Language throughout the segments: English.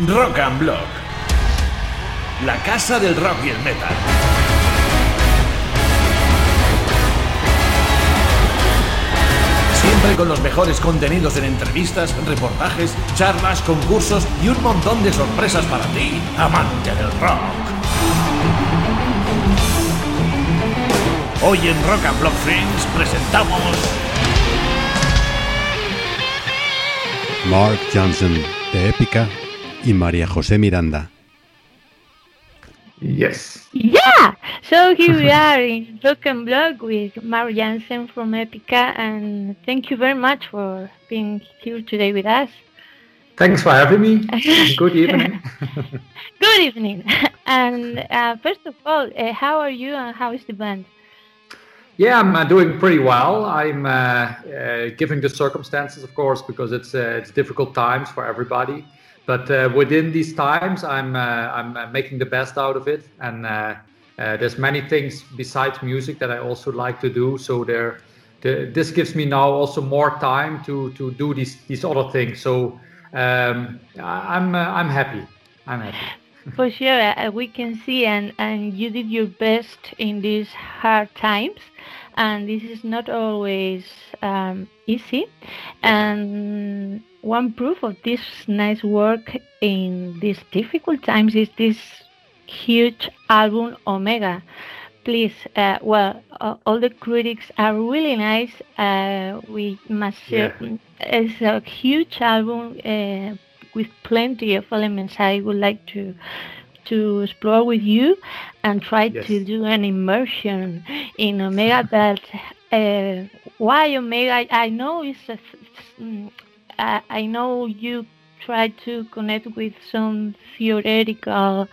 Rock and Block. La casa del rock y el metal. Siempre con los mejores contenidos en entrevistas, reportajes, charlas, concursos y un montón de sorpresas para ti, amante del rock. Hoy en Rock and Block Friends presentamos Mark Johnson de Épica y María José Miranda. Yes. Yeah. So here we are in Rock and Blog with Mark Jansen from Epica, and thank you very much for being here today with us. Thanks for having me. Good evening. Good evening. And uh, first of all, uh, how are you and how is the band? Yeah, I'm uh, doing pretty well. I'm uh, uh, given the circumstances, of course, because it's uh, it's difficult times for everybody. But uh, within these times, I'm uh, I'm uh, making the best out of it, and uh, uh, there's many things besides music that I also like to do. So there, the, this gives me now also more time to to do these these other things. So um, I'm uh, I'm happy. I'm happy. For sure, we can see, and, and you did your best in these hard times, and this is not always um, easy. And one proof of this nice work in these difficult times is this huge album Omega. Please, uh, well, uh, all the critics are really nice. Uh, we must say Yeah. it's a huge album uh, with plenty of elements I would like to to explore with you and try Yes. to do an immersion in Omega. But uh, why Omega? I know it's a, mm, I I know you try to connect with some theoretical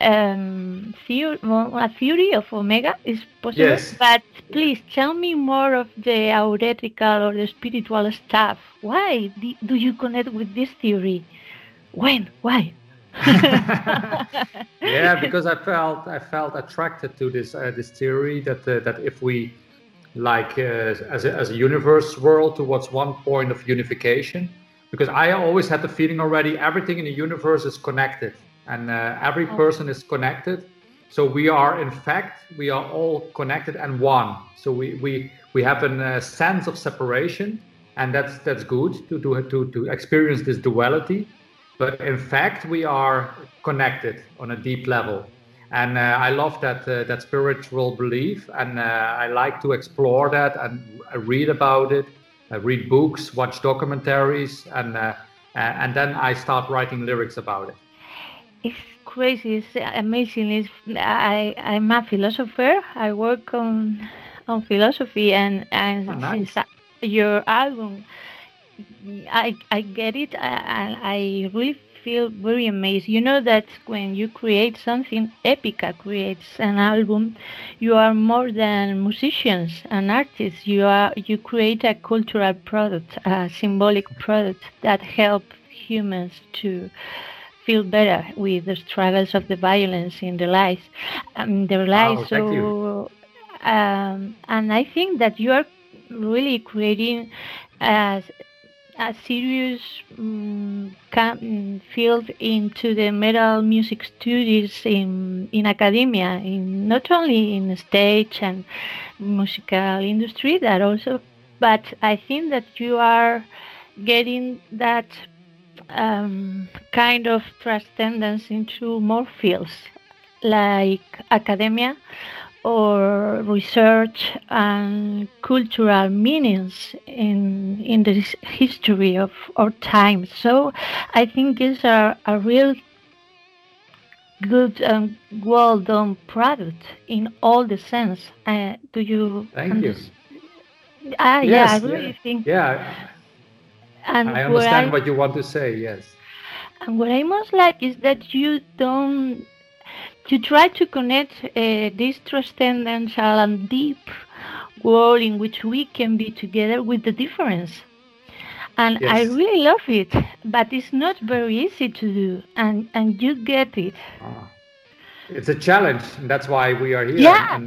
um, theory, a theory of Omega is possible. Yes. But please tell me more of the theoretical or the spiritual stuff. Why do you connect with this theory? When? Why? yeah, because I felt I felt attracted to this uh, this theory that uh, that if we like uh, as a, as a universe world towards one point of unification, because I always had the feeling already everything in the universe is connected and uh, every Oh. person is connected. So we are in fact we are all connected and one. So we we we have a uh, sense of separation, and that's that's good to to to to experience this duality but in fact we are connected on a deep level and uh, i love that uh, that spiritual belief and uh, i like to explore that and read about it read books watch documentaries and uh, uh, and then i start writing lyrics about it It's crazy. It's amazing. It's, I I'm a philosopher. I work on on philosophy, and and Oh, nice. since your album, I I get it, and I really feel very amazed. You know that when you create something, Epica creates an album, you are more than musicians and artists. You are you create a cultural product, a symbolic product that help humans to feel better with the struggles of the violence in their lives, um, their lives. thank you. so, um, and I think that you are really creating a, a serious um, field into the metal music studies in in academia, in not only in stage and musical industry, that also, but I think that you are getting that um, kind of transcendence into more fields like academia or research and cultural meanings in in the history of our time. So I think these are a real good and well done product in all the sense. Uh, do you? Thank you. Ah, yeah, I really yeah. think. yeah And i what understand I- what you want to say yes And what I most like is that you don't, you try to connect uh, this transcendental and deep world in which we can be together with the difference. And I really love it, but it's not very easy to do, and and you get it. Ah. It's a challenge, and that's why we are here Yeah.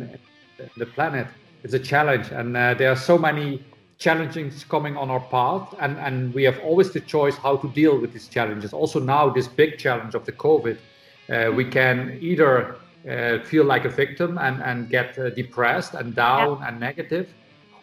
the planet. It's a challenge, and uh, there are so many challenges coming on our path, and, and we have always the choice how to deal with these challenges. Also, now, this big challenge of the COVID, uh, we can either uh, feel like a victim and, and get uh, depressed and down yeah. and negative,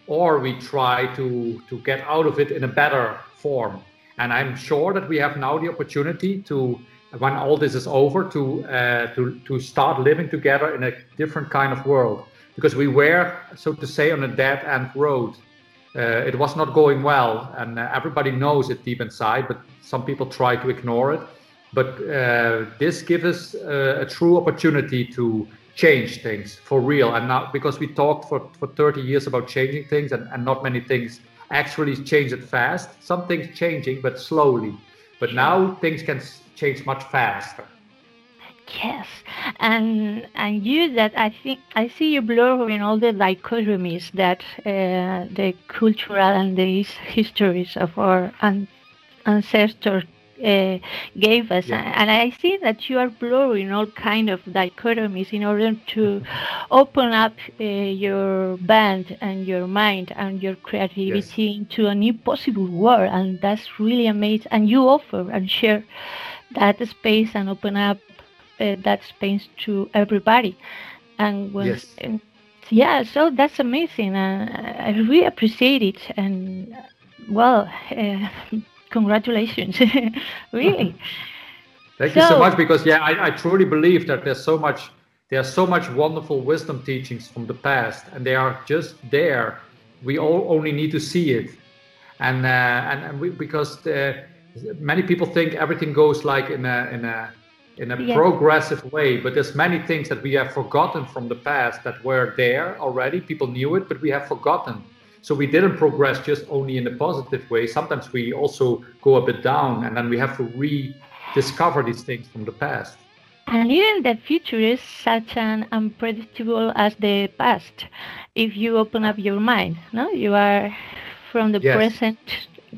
or we try to, to get out of it in a better form. And I'm sure that we have now the opportunity to, when all this is over, to, uh, to, to start living together in a different kind of world. Because we were, so to say, on a dead end road uh, it was not going well, and uh, everybody knows it deep inside, but some people try to ignore it. But uh, this gives us a true opportunity to change things for real, and not because we talked for, for 30 years about changing things, and, and not many things actually change it fast. Some things changing, but slowly. But now things can change much faster. Yes, and and you that I think I see you blurring all the dichotomies that uh, the cultural and the histories of our an- ancestors uh, gave us, yeah. and I see that you are blurring all kind of dichotomies in order to open up uh, your band and your mind and your creativity yes. into a new possible world, and that's really amazing. And you offer and share that space and open up uh, that space to everybody. And when, yes. And, yeah, so that's amazing. and I really appreciate it. And well, uh, congratulations, really. Thank so, you so much because yeah, I, I truly believe that there's so much there's so much wonderful wisdom teachings from the past, and they are just there. We all only need to see it, and uh, and, and we, because the, many people think everything goes like in a in a in a yes. progressive way but there's many things that we have forgotten from the past that were there already people knew it but we have forgotten so we didn't progress just only in a positive way. Sometimes we also go a bit down and then we have to rediscover these things from the past. And even the future is such an unpredictable as the past if you open up your mind no? You are from the yes. present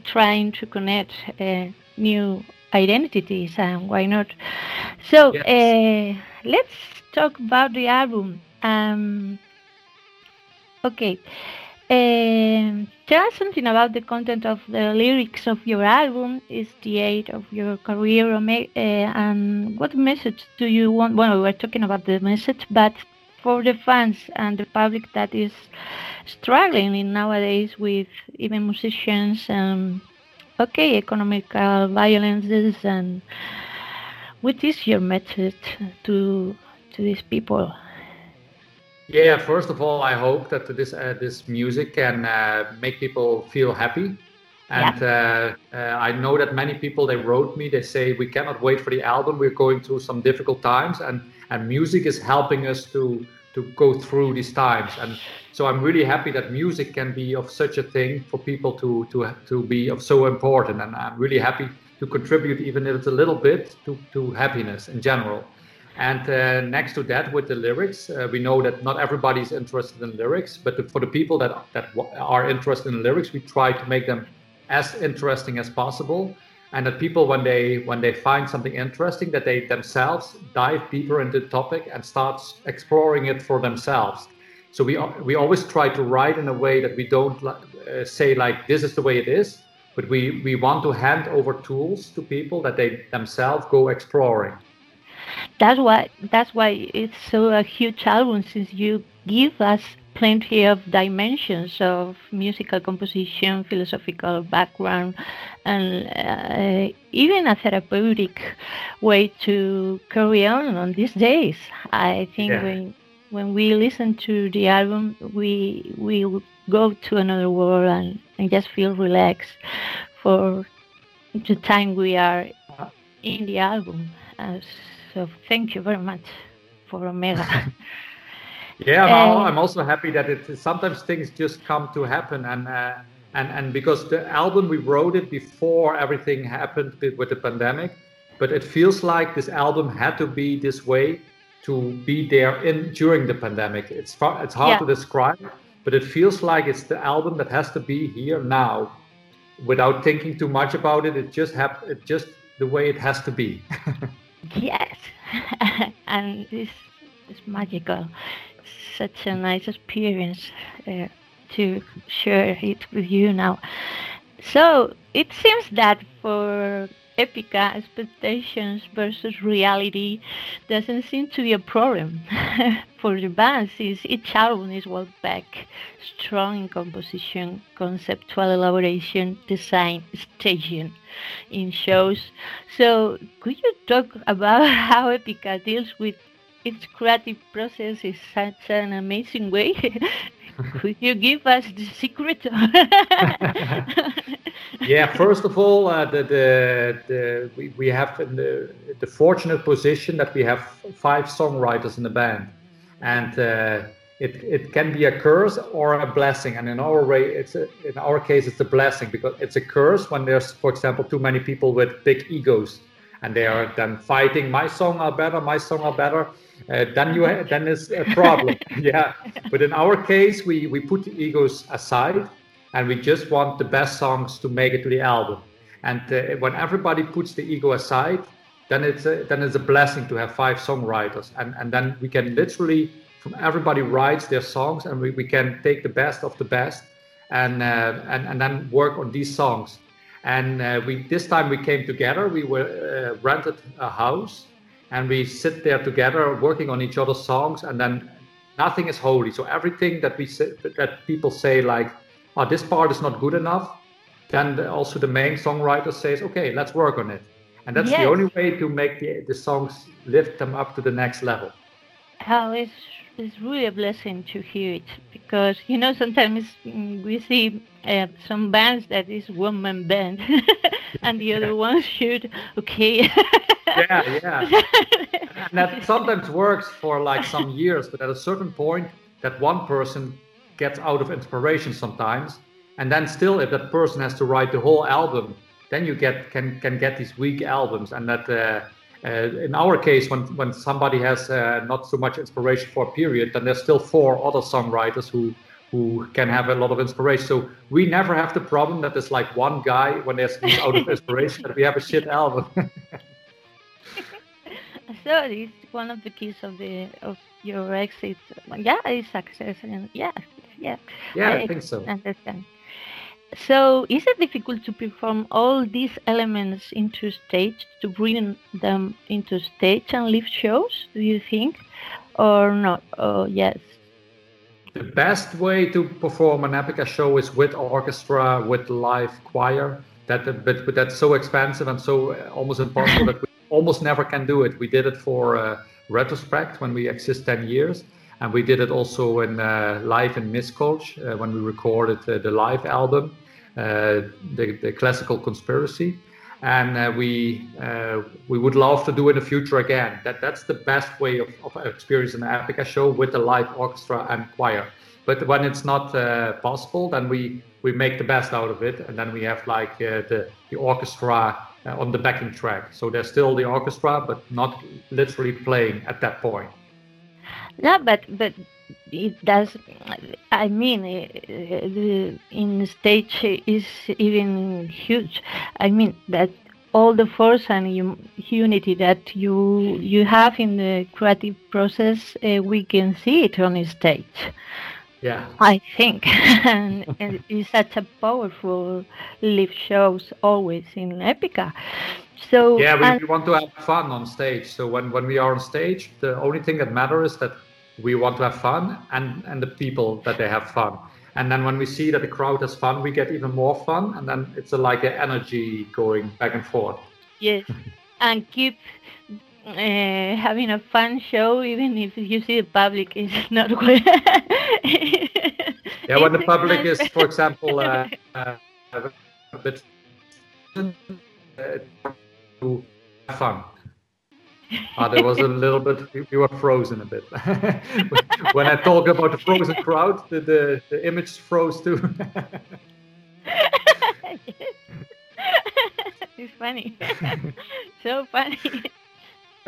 trying to connect uh, new identities and why not? So yes. uh, let's talk about the album. Um, okay tell us something about the content of the lyrics of your album is the age of your career uh, and what message do you want well we were talking about the message but for the fans and the public that is struggling nowadays with even musicians and okay, economical violences, and what is your message to to these people? Yeah, first of all, I hope that this uh, this music can uh, make people feel happy. And yeah. uh, uh I know that many people they wrote me. They say we cannot wait for the album. We're going through some difficult times, and and music is helping us to to go through these times. And so I'm really happy that music can be of such a thing for people to to to be of so important. And I'm really happy to contribute, even if it's a little bit, to to happiness in general. And uh, next to that, with the lyrics, uh, we know that not everybody is interested in lyrics, but for the people that that are interested in lyrics, we try to make them as interesting as possible. And that people when they when they find something interesting that they themselves dive deeper into the topic and start exploring it for themselves. So we we always try to write in a way that we don't uh, say like this is the way it is but we we want to hand over tools to people that they themselves go exploring that's why that's why it's so a huge album since you give us plenty of dimensions of musical composition, philosophical background, and uh, even a therapeutic way to carry on on these days. I think yeah. when when we listen to the album, we we go to another world and, and just feel relaxed for the time we are in the album. Uh, so thank you very much for Omega. Yeah, I'm, I'm also happy that it sometimes things just come to happen and. Uh, and and because the album we wrote it before everything happened with the pandemic but it feels like this album had to be this way to be there in during the pandemic it's far, it's hard yeah. to describe but it feels like it's the album that has to be here now without thinking too much about it it just have it just the way it has to be yes and this is magical such a nice experience uh, to share it with you now. So it seems that for Epica, expectations versus reality doesn't seem to be a problem for the band since each album is well back, strong in composition, conceptual elaboration, design, staging in shows. So could you talk about how Epica deals with its creative process in such an amazing way? could you give us the secret? yeah, first of all, uh, the, the, the, we, we have the, the fortunate position that we have five songwriters in the band. And uh, it, it can be a curse or a blessing. And in our way, it's a, in our case, it's a blessing because it's a curse when there's, for example, too many people with big egos and they are then fighting. My song are better. My song are better. Uh, then you then it's a problem. yeah. But in our case, we we put the egos aside and we just want the best songs to make it to the album. And uh, when everybody puts the ego aside, then it's a, then it's a blessing to have five songwriters, and and then we can literally from everybody writes their songs, and we, we can take the best of the best, and uh, and and then work on these songs. And uh, we this time we came together. We were uh, rented a house, and we sit there together working on each other's songs, and then nothing is holy. So everything that we say, that people say like oh, this part is not good enough, then also the main songwriter says, okay, let's work on it. And that's yes. the only way to make the, the songs lift them up to the next level. Oh, it's, it's really a blessing to hear it because, you know, sometimes we see uh, some bands that is one man band and the other ones should, okay. yeah, yeah. and that sometimes works for like some years, but at a certain point, that one person gets out of inspiration sometimes and then still if that person has to write the whole album then you get can can get these weak albums and that uh, uh, in our case when when somebody has uh, not so much inspiration for a period then there's still four other songwriters who who can have a lot of inspiration so we never have the problem that there's like one guy when there's out of inspiration that we have a shit album so it's one of the keys of the of your exit yeah it's success and yeah yeah. Yeah, I, I think so. Understand. So, is it difficult to perform all these elements into stage to bring them into stage and live shows? Do you think, or not? Oh, yes. The best way to perform an Epica show is with orchestra, with live choir. That, but, but that's so expensive and so uh, almost impossible that we almost never can do it. We did it for uh, retrospect when we exist 10 years and we did it also in uh, live in Miskolc uh, when we recorded uh, the live album, uh, the, the classical conspiracy. And uh, we we would love to do in the future again. That that's the best way of, of experiencing an Epica show with the live orchestra and choir. But when it's not possible, then we we make the best out of it, and then we have like the the orchestra on the backing track. So there's still the orchestra, but not literally playing at that point. No, but but it does. I mean, eh, the in stage is even huge. I mean that all the force and unity that you you have in the creative process, uh, we can see it on stage. Yeah, I think, and, and it's such a powerful live shows always in Epica. So yeah, we, and, we, want to have fun on stage. So when when we are on stage, the only thing that matters is that we want to have fun and and the people that they have fun. And then when we see that the crowd has fun, we get even more fun, and then it's a, like an energy going back and forth. Yes, and keep uh, having a fun show, even if you see the public is not good. yeah, when the public is, for example, uh, uh, a bit uh, to have fun. Uh, there was a little bit, we were frozen a bit. when I talk about the frozen crowd, the, the, the image froze too. it's funny. so funny.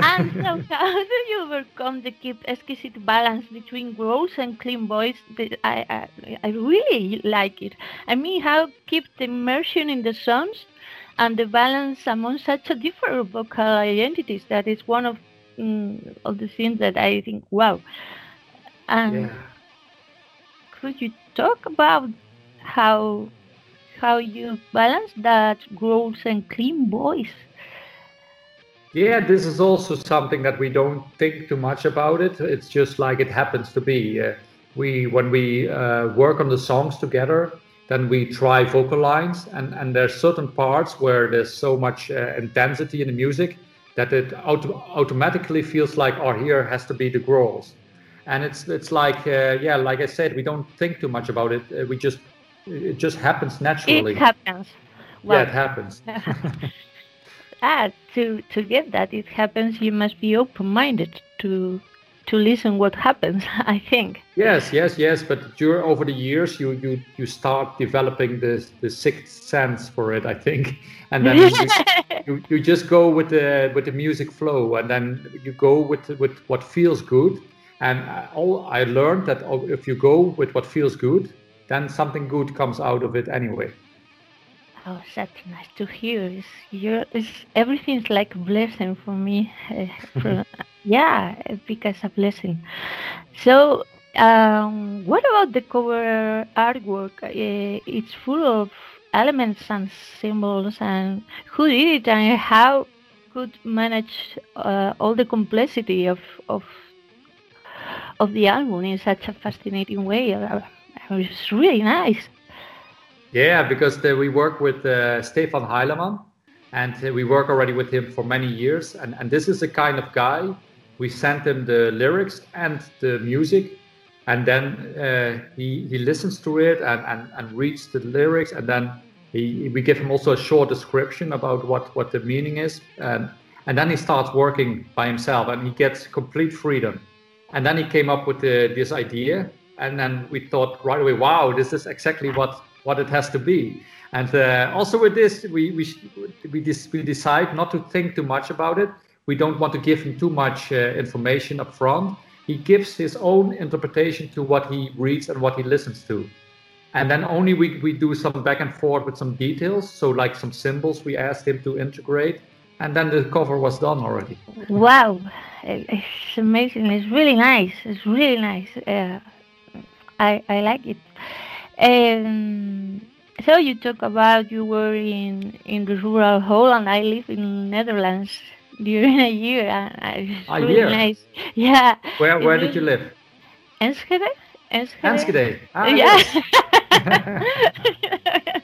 And so, how do you overcome the keep exquisite balance between gross and clean voice? I, I, I really like it. I mean, how keep the immersion in the songs and the balance among such a different vocal identities that is one of mm, of the things that I think wow. And yeah. could you talk about how how you balance that growth and clean voice? Yeah, this is also something that we don't think too much about it. It's just like it happens to be. Uh, we when we uh, work on the songs together, then we try vocal lines, and and there's certain parts where there's so much uh, intensity in the music that it auto- automatically feels like, oh, here has to be the growls, and it's it's like uh, yeah, like I said, we don't think too much about it. Uh, we just it just happens naturally. It happens. Well, yeah, it happens. ah, to to get that it happens, you must be open-minded to to listen what happens. I think. Yes, yes, yes. But during over the years, you you you start developing the the sixth sense for it. I think, and then you, you, you just go with the with the music flow, and then you go with with what feels good. And all I learned that if you go with what feels good, then something good comes out of it anyway. Oh, that's nice to hear. It's, you're, it's, everything's like a blessing for me. Uh, for, yeah, because a blessing. So, um, what about the cover artwork? Uh, it's full of elements and symbols, and who did it, and how could manage uh, all the complexity of of of the album in such a fascinating way? It's really nice. Yeah, because the, we work with uh, Stefan Heilemann, and uh, we work already with him for many years. And, and this is the kind of guy we send him the lyrics and the music, and then uh, he he listens to it and, and, and reads the lyrics, and then he, we give him also a short description about what what the meaning is, and and then he starts working by himself, and he gets complete freedom. And then he came up with the, this idea and then we thought right away, wow, this is exactly what what it has to be. And uh, also with this, we we we, dis- we decide not to think too much about it. We don't want to give him too much uh, information up front. He gives his own interpretation to what he reads and what he listens to. And then only we, we do some back and forth with some details. So like some symbols we asked him to integrate. And then the cover was done already. Wow. It's amazing. It's really nice. It's really nice. Uh, I, I like it. Um, so you talk about you were in in the rural Holland. I live in Netherlands during a year. And it's a really year. nice. Yeah. Where where did you live? Enschede. Enschede. Enschede. Ah, yeah.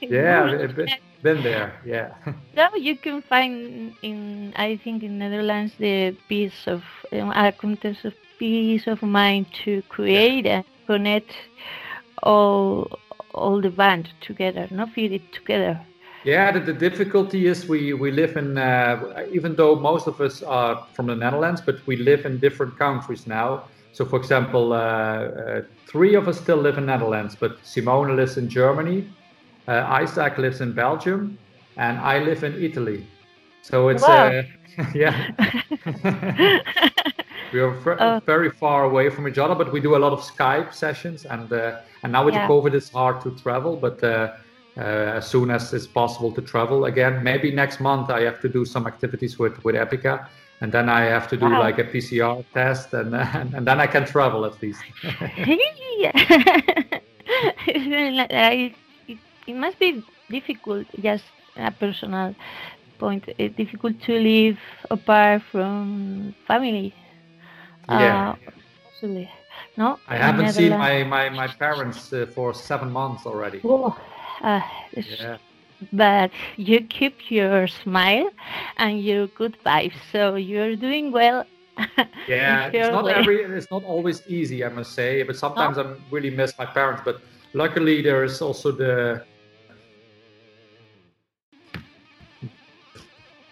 yeah, been, been there. Yeah. So you can find in I think in Netherlands the piece of um, a contest of peace of mind to create and connect all all the band together, not fit it together. Yeah, the, the difficulty is we we live in uh, even though most of us are from the Netherlands, but we live in different countries now. So, for example, uh, uh, three of us still live in Netherlands, but Simone lives in Germany, uh, Isaac lives in Belgium, and I live in Italy. So it's Wow. yeah. we are ver- Oh. very far away from each other, but we do a lot of Skype sessions, and uh, and now with Yeah. the COVID, it's hard to travel. But uh, uh, as soon as it's possible to travel again, maybe next month I have to do some activities with with Epica, and then I have to do Wow. like a PCR test, and and, and then I can travel at least. yeah. It's really like- I- it, it must be difficult, just a personal point, uh, difficult to live apart from family. Yeah. Uh, possibly. No? I haven't seen my my, my parents uh, for seven months already. Oh, uh, Yeah. But you keep your smile and your good vibes, so you're doing well. Yeah, it's not way. every it's not always easy, I must say. But sometimes I really miss my parents. But luckily, there is also the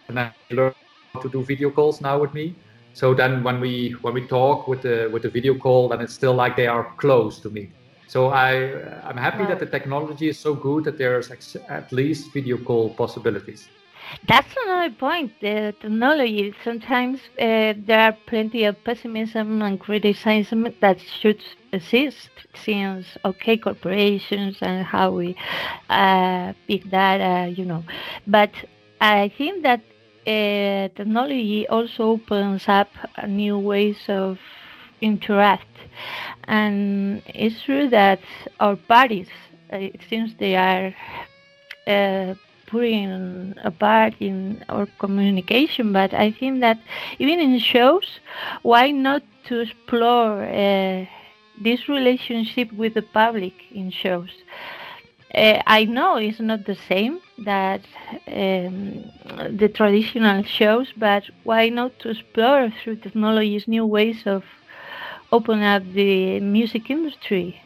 and I learn how to do video calls now with me. So then when we when we talk with the with the video call, then it's still like they are close to me. So I I'm happy that the technology is so good that there's ex- at least video call possibilities. That's another point. The technology. Sometimes uh, there are plenty of pessimism and criticism that should exist, since okay, corporations and how we uh, big data, you know. But I think that uh, technology also opens up new ways of interact. And it's true that our parties, uh, it seems they are uh, putting a part in our communication, but I think that even in shows, why not to explore uh, this relationship with the public in shows? Uh, I know it's not the same that um, the traditional shows, but why not to explore through technologies new ways of open up the music industry?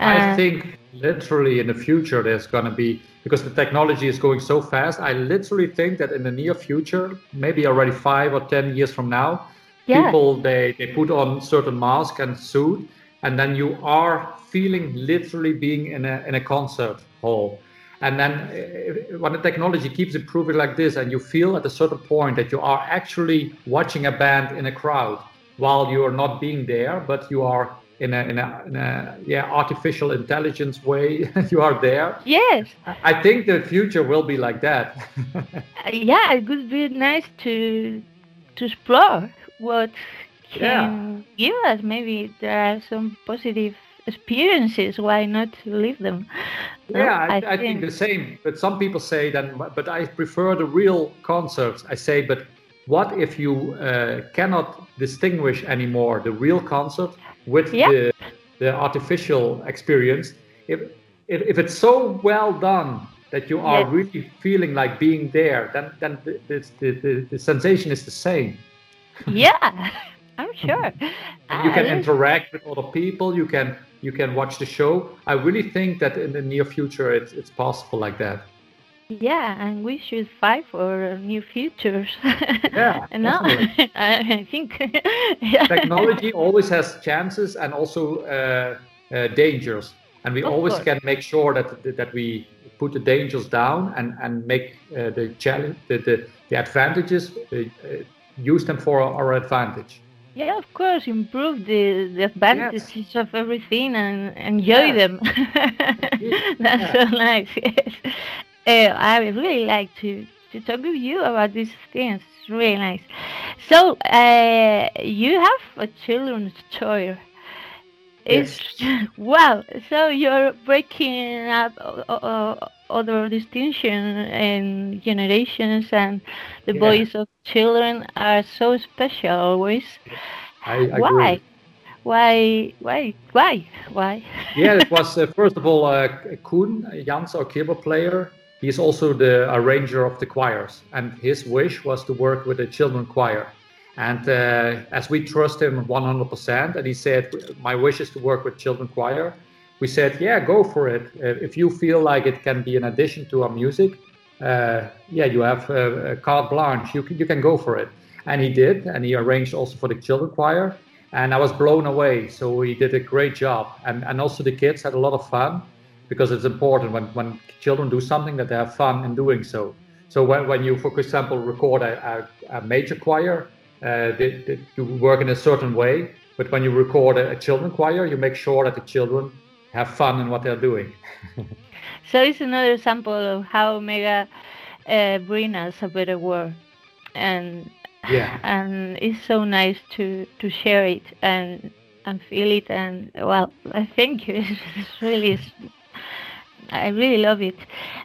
I think literally in the future there's going to be because the technology is going so fast. I literally think that in the near future, maybe already five or ten years from now, yeah. people they, they put on certain mask and suit, and then you are feeling literally being in a in a concert hall. And then uh, when the technology keeps improving like this, and you feel at a certain point that you are actually watching a band in a crowd while you are not being there, but you are in a, in a, in a yeah artificial intelligence way you are there. Yes. I think the future will be like that. Yeah it would be nice to to explore what can yeah. give us. Maybe there are some positive experiences why not live them yeah I, I, think. I, think. the same but some people say then but i prefer the real concerts i say but what if you uh, cannot distinguish anymore the real concert with yeah. the, the artificial experience, if, if, if it's so well done that you are really feeling like being there, then then the, the, the, the sensation is the same. yeah, I'm sure. you can interact with other people. You can you can watch the show. I really think that in the near future, it's it's possible like that. Yeah, and we should fight for new futures. Yeah, no, I think technology always has chances and also uh, uh, dangers, and we of always course. can make sure that that we put the dangers down and and make uh, the challenge the the, the advantages uh, uh, use them for our advantage. Yeah, of course, improve the, the advantages yes. of everything and enjoy yes. them. That's yeah. so nice. Yes. Uh, I would really like to, to talk with you about these things. It's really nice. So, uh, you have a children's toy. It's yes. wow. So you're breaking up uh, other distinction and generations, and the yeah. voice of children are so special always. I, I Why? Agree. Why? Why? Why? Why? yeah, it was uh, first of all uh, Coen Janssen, our keyboard player He's also the arranger of the choirs, and his wish was to work with a children choir. And uh, as we trust him 100%, and he said, My wish is to work with children choir, we said, Yeah, go for it. Uh, if you feel like it can be an addition to our music, uh, yeah, you have a carte blanche, you can, you can go for it. And he did, and he arranged also for the children choir. And I was blown away. So he did a great job. And, and also the kids had a lot of fun because it's important when, when children do something that they have fun in doing so. So when, when you, for example, record a, a, a major choir, uh, they, they, you work in a certain way. But when you record a, a children choir, you make sure that the children have fun in what they're doing. so it's another example of how Omega uh, bring us a better world, and yeah, and it's so nice to to share it and and feel it and well, I thank you. It's really I really love it.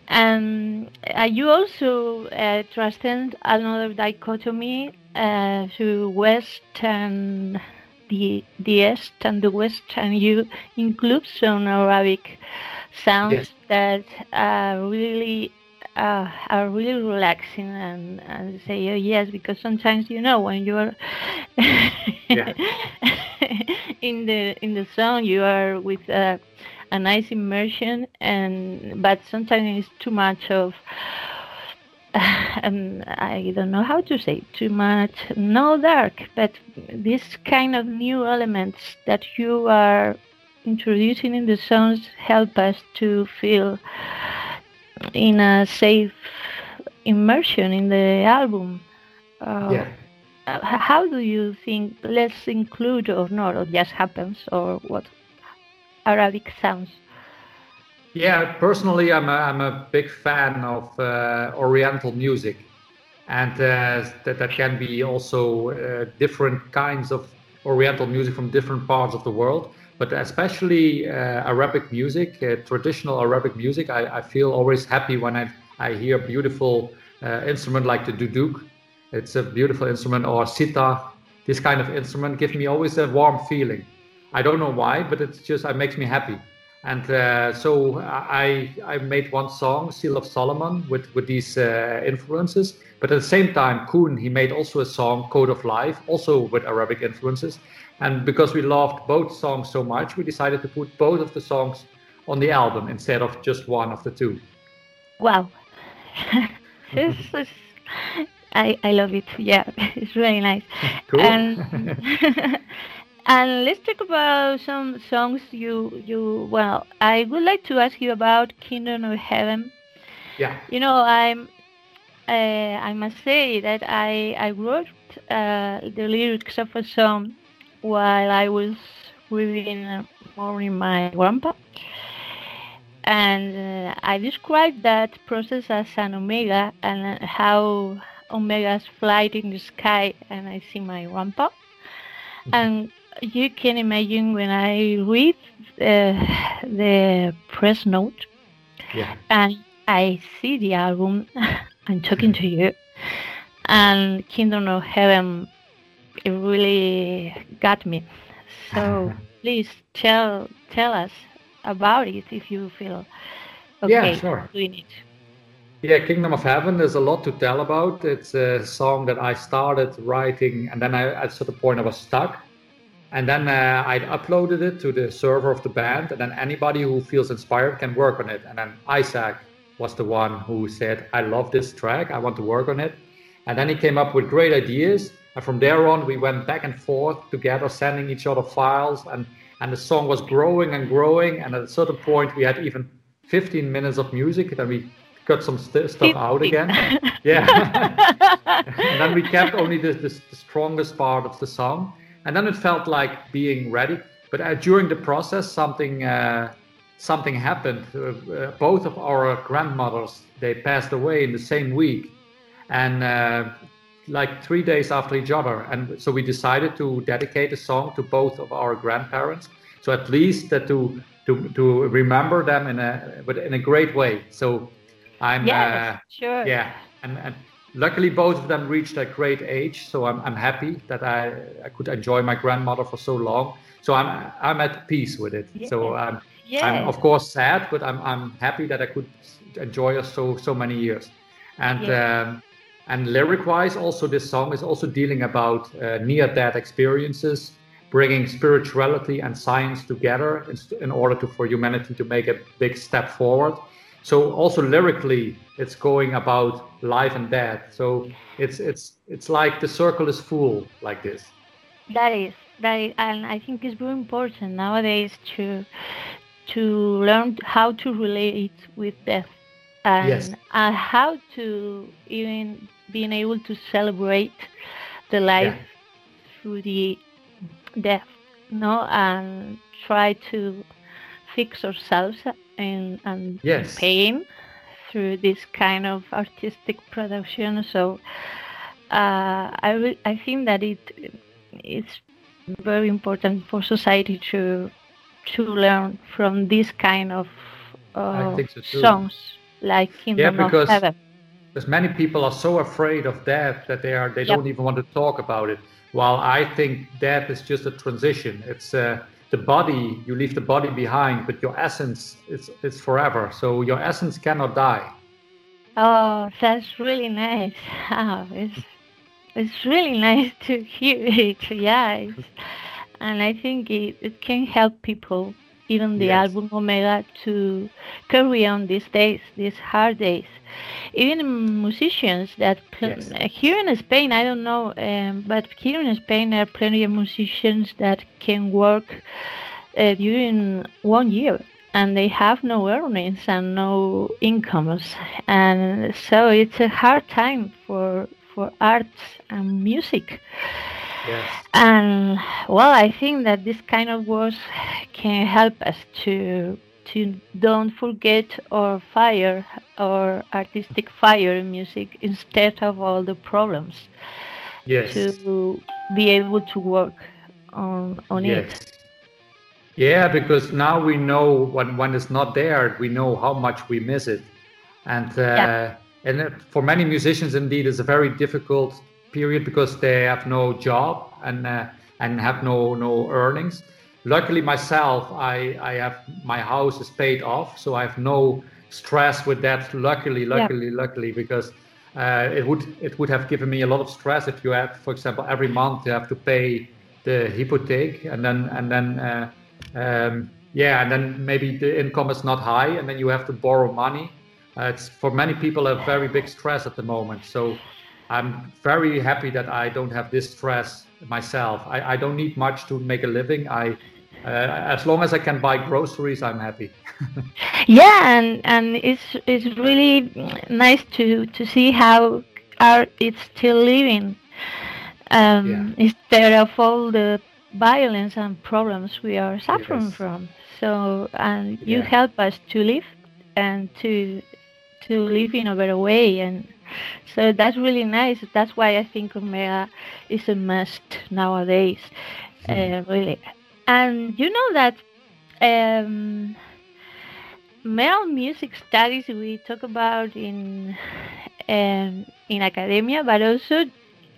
And uh, you also uh, transcend another dichotomy uh, to West and the the East and the West, and you include some Arabic sounds yes. that are really uh, are really relaxing and, and say oh, yes because sometimes you know when you're in the in the song you are with uh, a nice immersion and but sometimes it's too much of and I don't know how to say too much no dark but this kind of new elements that you are introducing in the songs help us to feel in a safe immersion in the album uh, yeah how do you think let's include or not or just happens or what Arabic sounds? Yeah, personally, I'm a, I'm a big fan of uh, Oriental music, and uh, that that can be also uh, different kinds of Oriental music from different parts of the world, but especially uh, Arabic music, uh, traditional Arabic music. I, I, feel always happy when I, I hear beautiful uh, instrument like the duduk. It's a beautiful instrument, or sitar. This kind of instrument gives me always a warm feeling. I don't know why, but it's just it makes me happy. And uh, so I I made one song, Seal of Solomon, with with these uh, influences. But at the same time, Coen he made also a song, Code of Life, also with Arabic influences. And because we loved both songs so much, we decided to put both of the songs on the album instead of just one of the two. Wow. this is I, I love it. Yeah, it's really nice. Cool. And, and let's talk about some songs you you well. I would like to ask you about Kingdom of Heaven. Yeah. You know, I'm. Uh, I must say that I I wrote uh, the lyrics of a song while I was reading uh, mourning my grandpa and uh, I described that process as an omega and how omegas fly in the sky and I see my grandpa. Mm-hmm. And you can imagine when I read uh, the press note yeah. and I see the album, I'm talking to you, and Kingdom of Heaven, it really got me. So please tell tell us about it if you feel okay yeah, sure. doing it. Yeah, Kingdom of Heaven, there's a lot to tell about. It's a song that I started writing, and then I, at a certain point I was stuck. And then uh, I uploaded it to the server of the band, and then anybody who feels inspired can work on it. And then Isaac was the one who said, I love this track, I want to work on it. And then he came up with great ideas. And from there on, we went back and forth together, sending each other files. And, and the song was growing and growing. And at a certain point, we had even 15 minutes of music. Then we got some st- stuff out again. yeah. and then we kept only the, the, the, strongest part of the song. And then it felt like being ready. But uh, during the process, something uh, something happened. Uh, uh both of our grandmothers they passed away in the same week, and uh, like three days after each other. And so we decided to dedicate a song to both of our grandparents. So at least to to to remember them in a but in a great way. So I'm yes, uh, sure. Yeah, and, and luckily both of them reached a great age, so I'm, I'm happy that I, I could enjoy my grandmother for so long. So I'm I'm at peace with it. Yes. So I'm yes. I'm of course sad, but I'm I'm happy that I could enjoy her so so many years. And yes. um, and lyric wise, also this song is also dealing about uh, near death experiences, bringing spirituality and science together in, in order to for humanity to make a big step forward so also lyrically it's going about life and death so it's it's it's like the circle is full like this that is that is, and i think it's very important nowadays to to learn how to relate with death and, yes. and how to even being able to celebrate the life yeah. through the death no and try to fix ourselves and, and yes. pain through this kind of artistic production. So uh, I re- I think that it it's very important for society to to learn from this kind of uh, so songs like Kingdom yeah, because, of Heaven. Because many people are so afraid of death that they are they yep. don't even want to talk about it. While I think death is just a transition. It's uh, the body you leave the body behind but your essence is it's forever. So your essence cannot die. Oh that's really nice. Oh, it's it's really nice to hear it. Yeah and i think it, it can help people even the yes. album Omega to carry on these days, these hard days. Even musicians that yes. here in Spain, I don't know, um, but here in Spain there are plenty of musicians that can work uh, during one year and they have no earnings and no incomes, and so it's a hard time for for arts and music. Yes. And well, I think that this kind of works can help us to to don't forget our fire, our artistic fire in music instead of all the problems. Yes. To be able to work on on yes. it. Yeah, because now we know when when it's not there, we know how much we miss it, and uh, Yeah. and for many musicians, indeed, it's a very difficult period because they have no job and uh, and have no no earnings. Luckily, myself, I I have my house is paid off, so I have no stress with that. Luckily, luckily, luckily, because uh, it would it would have given me a lot of stress if you have, for example, every month you have to pay the hypotheek and then and then uh, um, yeah and then maybe the income is not high and then you have to borrow money. Uh, it's for many people a very big stress at the moment. So I'm very happy that I don't have this stress myself. I, I don't need much to make a living. I uh, as long as I can buy groceries, I'm happy. Yeah, and and it's it's really nice to to see how art is still living um, instead of all the violence and problems we are suffering Yes. from. So and you Yeah. help us to live and to to live in a better way and so that's really nice. That's why I think Omega is a must nowadays, uh, really. And you know that um, metal music studies we talk about in um, in academia, but also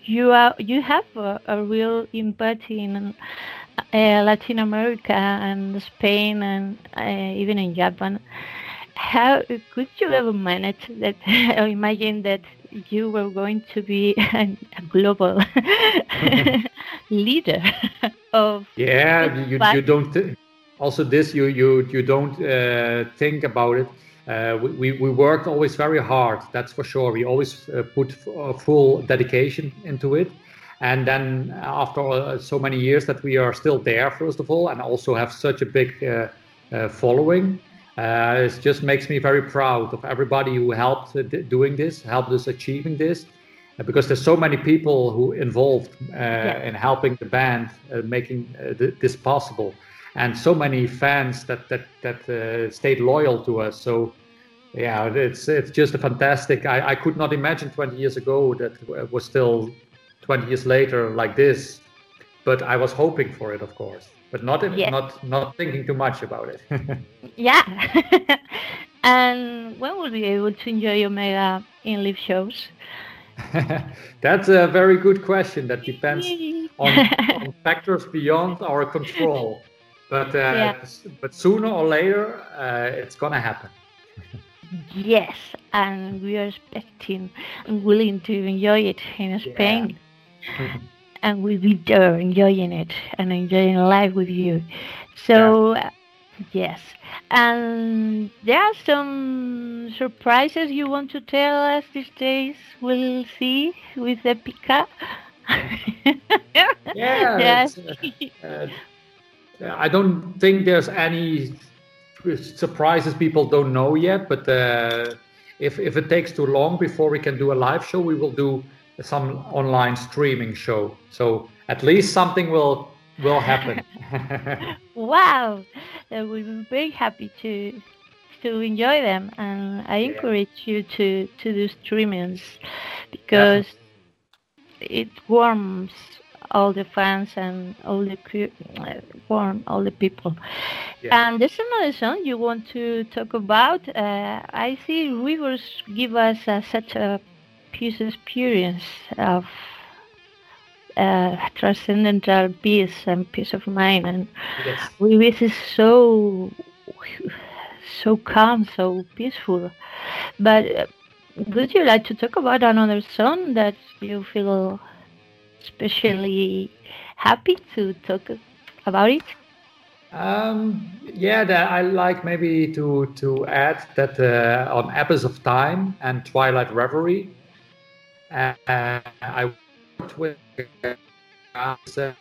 you are you have a, a real impact in uh, Latin America and Spain and uh, even in Japan. How could you ever manage that? or imagine that you were going to be a, a global leader of Yeah, you, you don't. Th- also, this you you you don't uh, think about it. Uh, we, we worked always very hard. That's for sure. We always uh, put f- uh, full dedication into it, and then after uh, so many years that we are still there, first of all, and also have such a big uh, following. Uh, it just makes me very proud of everybody who helped doing this, helped us achieving this, uh, because there's so many people who involved uh, in helping the band uh, making uh, th- this possible, and so many fans that that that uh, stayed loyal to us. So yeah, it's it's just a fantastic. I, I could not imagine 20 years ago that it was still 20 years later like this, but I was hoping for it, of course, but not Yeah. not not thinking too much about it. Yeah. and when will we be able to enjoy Omega in live shows? That's a very good question. That depends on, on factors beyond our control. But uh, Yeah. but sooner or later, uh, it's gonna happen. yes, and we are expecting and willing to enjoy it in Spain. And we'll be there enjoying it and enjoying life with you. So, uh, yes. And there are some surprises you want to tell us these days. We'll see with Epica. Yeah, yes. uh, uh, I don't think there's any surprises people don't know yet. But uh, if if it takes too long before we can do a live show, we will do some online streaming show. So at least something will will happen. Wow, we will be very happy to to enjoy them, and I encourage you to to do streamings because it warms all the fans and all the uh, warm all the people. Yeah. And there's another song you want to talk about. Uh, I see Rivers give us uh, such a experience of uh, transcendental peace and peace of mind and yes. Rivers is so so calm, so peaceful. But uh, would you like to talk about another song that you feel especially happy to talk about it? Um, yeah, that I like maybe to to add that uh, on Abyss of Time and Twilight Reverie, uh, I worked with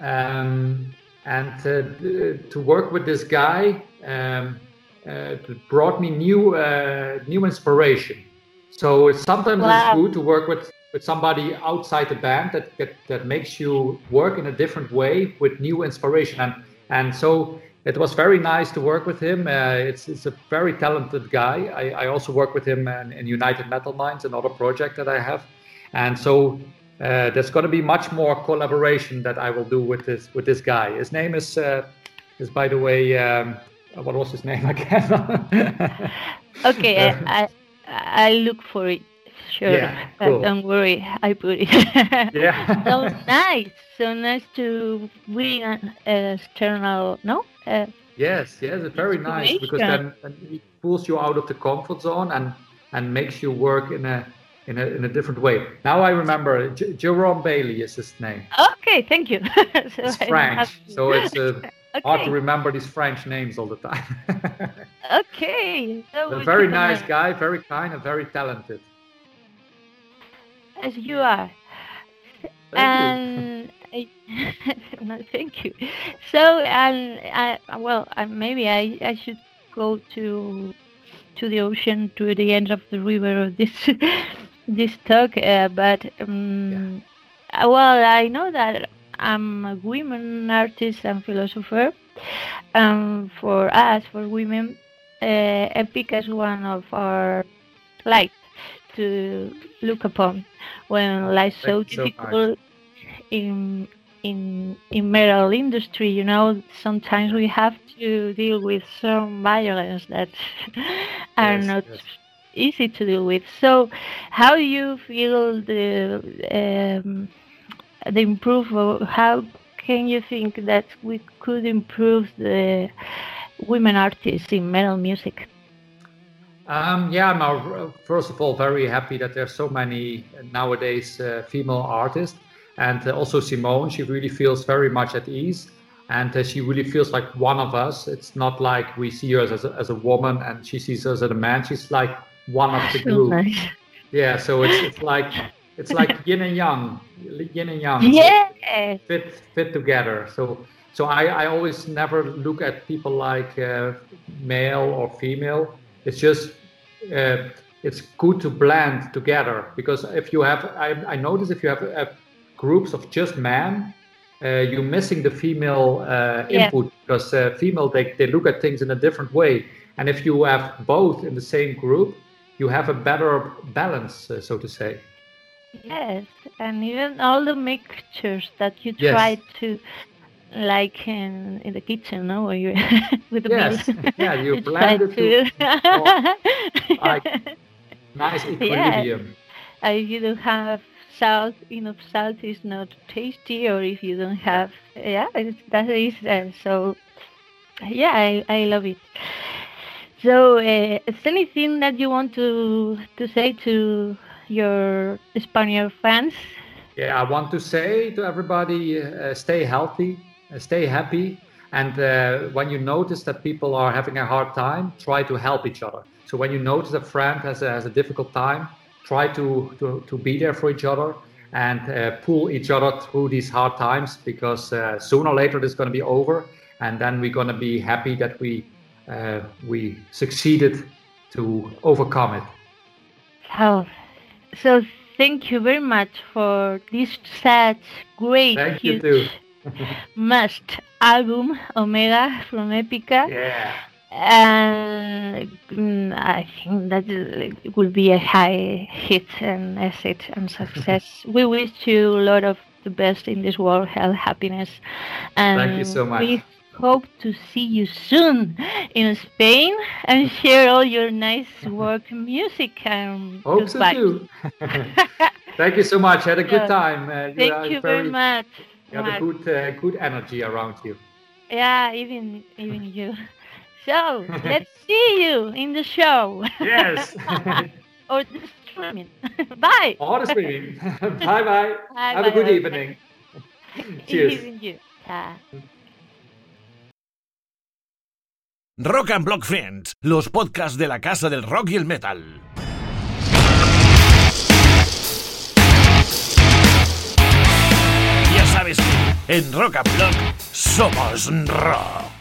um, and uh, to work with this guy um, uh, brought me new uh, new inspiration. So sometimes Wow. it's good to work with with somebody outside the band that, that that makes you work in a different way with new inspiration and and so it was very nice to work with him. Uh, it's it's a very talented guy. I, I also work with him in, in United Metal Minds, another project that I have, and so uh, there's going to be much more collaboration that I will do with this with this guy. His name is uh, is by the way um, what was his name again? okay, I, I I look for it. Sure, Yeah, cool. don't worry, I put it. Yeah. so nice, so nice to bring an external, no? Uh, Yes, yes, it's very nice because then, then it pulls you out of the comfort zone and and makes you work in a in a in a different way. Now I remember J- Jerome Bailey is his name. okay, thank you. so It's I French, to- so it's uh, hard to remember these French names all the time. okay. So a very nice uh, guy, very kind, and very talented. As you are. Thank you. and I, no, thank you. So, and I, well, uh, maybe I, I should go to to the ocean, to the end of the river of this this talk. Uh, but um, uh, well, I know that I'm a women artist and philosopher. Um, for us, for women, uh, Epica is one of our lights to look upon when life's so Thank you so difficult in in in metal industry you know sometimes we have to deal with some violence that are Yes, not yes. Easy to deal with so how do you feel the um, the improve how can you think that we could improve the women artists in metal music Um, yeah, I'm uh, first of all very happy that there's so many nowadays uh, female artists, and uh, also Simone. She really feels very much at ease, and uh, she really feels like one of us. It's not like we see her as a, as a woman and she sees us as a man. She's like one of the So group. nice. Yeah, so it's it's like it's like yin and yang, yin and yang. yes fit fit together. So so I, I always never look at people like uh, male or female. It's just uh, it's good to blend together because if you have I, I notice if you have uh, groups of just men, uh, you're missing the female uh, Yeah. input because uh, female they, they look at things in a different way. And if you have both in the same group, you have a better balance, uh, so to say. Yes, and even all the mixtures that you Yes. try to, like in in the kitchen, no, where you with the Yes, yeah, you try blend it to- like nice equilibrium. Uh, if you don't have salt, enough salt is not tasty, or if you don't have, yeah, that is uh, so. Yeah, I, I love it. So, uh, is anything that you want to to say to your Spaniard fans? Yeah, I want to say to everybody, uh, stay healthy, uh, stay happy, and when you notice that people are having a hard time, try to help each other. So when you notice a friend has a, has a difficult time, try to, to, to be there for each other and pull each other through these hard times because sooner or later this is going to be over, and then we're going to be happy that we uh, we succeeded to overcome it. Oh, so thank you very much for this such great, Thank you huge too. must album Omega from Epica. Yeah. And mm, I think that it will be a high hit and asset and success. we wish you a lot of the best in this world, health, happiness, and Thank you so much. Hope to see you soon in Spain and share all your nice work music. And Hope so too. Thank you so much. Had a good Yeah. time. Uh, Thank you very much. You have a good, uh, good energy around you. Yeah, even even you. So let's see you in the show Yes. or the streaming. Bye. All the streaming. bye bye. Bye, Have a good bye. evening. Cheers. Even you. Ta. Rock and Block Friends, los podcasts de la casa del rock y el metal. Ya sabes que en Rock and Block somos rock.